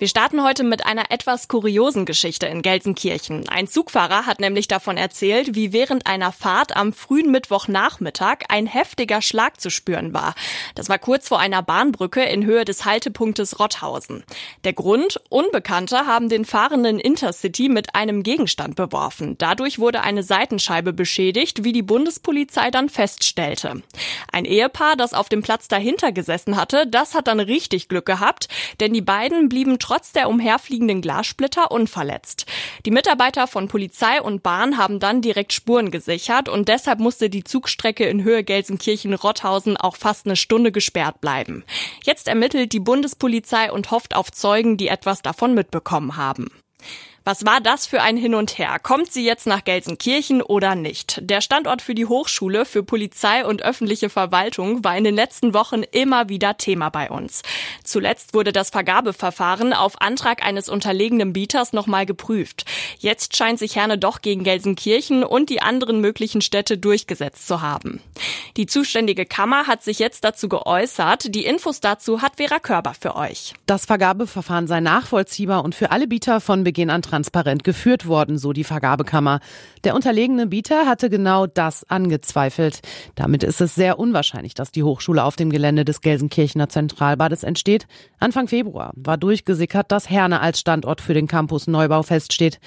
Wir starten heute mit einer etwas kuriosen Geschichte in Gelsenkirchen. Ein Zugfahrer hat nämlich davon erzählt, wie während einer Fahrt am frühen Mittwochnachmittag ein heftiger Schlag zu spüren war. Das war kurz vor einer Bahnbrücke in Höhe des Haltepunktes Rotthausen. Der Grund? Unbekannte haben den fahrenden Intercity mit einem Gegenstand beworfen. Dadurch wurde eine Seitenscheibe beschädigt, wie die Bundespolizei dann feststellte. Ein Ehepaar, das auf dem Platz dahinter gesessen hatte, das hat dann richtig Glück gehabt, denn die beiden blieben trotz der umherfliegenden Glassplitter unverletzt. Die Mitarbeiter von Polizei und Bahn haben dann direkt Spuren gesichert und deshalb musste die Zugstrecke in Höhe Gelsenkirchen-Rotthausen auch fast eine Stunde gesperrt bleiben. Jetzt ermittelt die Bundespolizei und hofft auf Zeugen, die etwas davon mitbekommen haben. Was war das für ein Hin und Her? Kommt sie jetzt nach Gelsenkirchen oder nicht? Der Standort für die Hochschule für Polizei und öffentliche Verwaltung war in den letzten Wochen immer wieder Thema bei uns. Zuletzt wurde das Vergabeverfahren auf Antrag eines unterlegenen Bieters nochmal geprüft. Jetzt scheint sich Herne doch gegen Gelsenkirchen und die anderen möglichen Städte durchgesetzt zu haben. Die zuständige Kammer hat sich jetzt dazu geäußert. Die Infos dazu hat Vera Körber für euch. Das Vergabeverfahren sei nachvollziehbar und für alle Bieter von Beginn an geführt worden, so die Vergabekammer. Der unterlegene Bieter hatte genau das angezweifelt. Damit ist es sehr unwahrscheinlich, dass die Hochschule auf dem Gelände des Gelsenkirchener Zentralbades entsteht. Anfang Februar war durchgesickert, dass Herne als Standort für den Campus Neubau feststeht.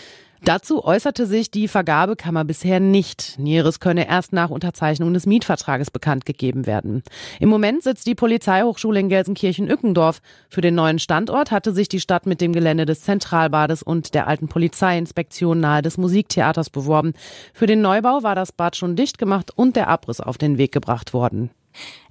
Dazu äußerte sich die Vergabekammer bisher nicht. Näheres könne erst nach Unterzeichnung des Mietvertrages bekannt gegeben werden. Im Moment sitzt die Polizeihochschule in Gelsenkirchen-Ückendorf. Für den neuen Standort hatte sich die Stadt mit dem Gelände des Zentralbades und der alten Polizeiinspektion nahe des Musiktheaters beworben. Für den Neubau war das Bad schon dicht gemacht und der Abriss auf den Weg gebracht worden.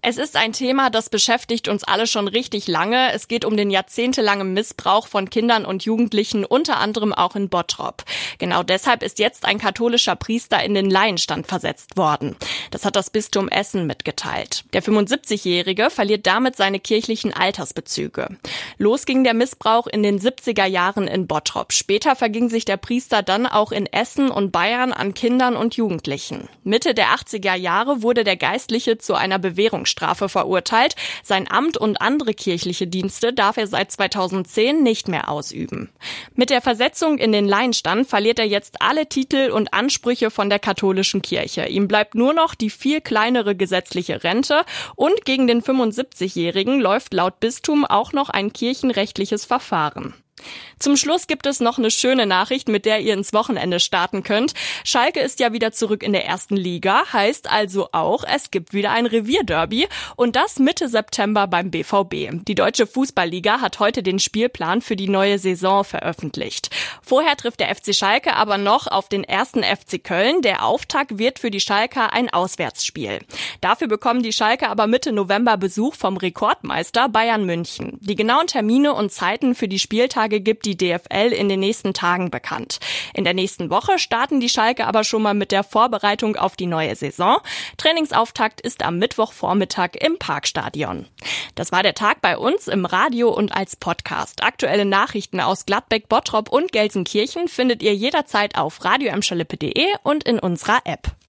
Es ist ein Thema, das beschäftigt uns alle schon richtig lange. Es geht um den jahrzehntelangen Missbrauch von Kindern und Jugendlichen, unter anderem auch in Bottrop. Genau deshalb ist jetzt ein katholischer Priester in den Laienstand versetzt worden. Das hat das Bistum Essen mitgeteilt. Der 75-Jährige verliert damit seine kirchlichen Altersbezüge. Los ging der Missbrauch in den 70er Jahren in Bottrop. Später verging sich der Priester dann auch in Essen und Bayern an Kindern und Jugendlichen. Mitte der 80er Jahre wurde der Geistliche zu einer Bewährungsstrafe verurteilt. Sein Amt und andere kirchliche Dienste darf er seit 2010 nicht mehr ausüben. Mit der Versetzung in den Laienstand verliert er jetzt alle Titel und Ansprüche von der katholischen Kirche. Ihm bleibt nur noch die viel kleinere gesetzliche Rente und gegen den 75-Jährigen läuft laut Bistum auch noch ein kirchenrechtliches Verfahren. Zum Schluss gibt es noch eine schöne Nachricht, mit der ihr ins Wochenende starten könnt. Schalke ist ja wieder zurück in der ersten Liga, heißt also auch, es gibt wieder ein Revierderby und das Mitte September beim BVB. Die Deutsche Fußballliga hat heute den Spielplan für die neue Saison veröffentlicht. Vorher trifft der FC Schalke aber noch auf den ersten FC Köln. Der Auftakt wird für die Schalker ein Auswärtsspiel. Dafür bekommen die Schalke aber Mitte November Besuch vom Rekordmeister Bayern München. Die genauen Termine und Zeiten für die Spieltage Niederlage gibt die DFL in den nächsten Tagen bekannt. In der nächsten Woche starten die Schalke aber schon mal mit der Vorbereitung auf die neue Saison. Trainingsauftakt ist am Mittwochvormittag im Parkstadion. Das war der Tag bei uns im Radio und als Podcast. Aktuelle Nachrichten aus Gladbeck, Bottrop und Gelsenkirchen findet ihr jederzeit auf radioemschalippe.de und in unserer App.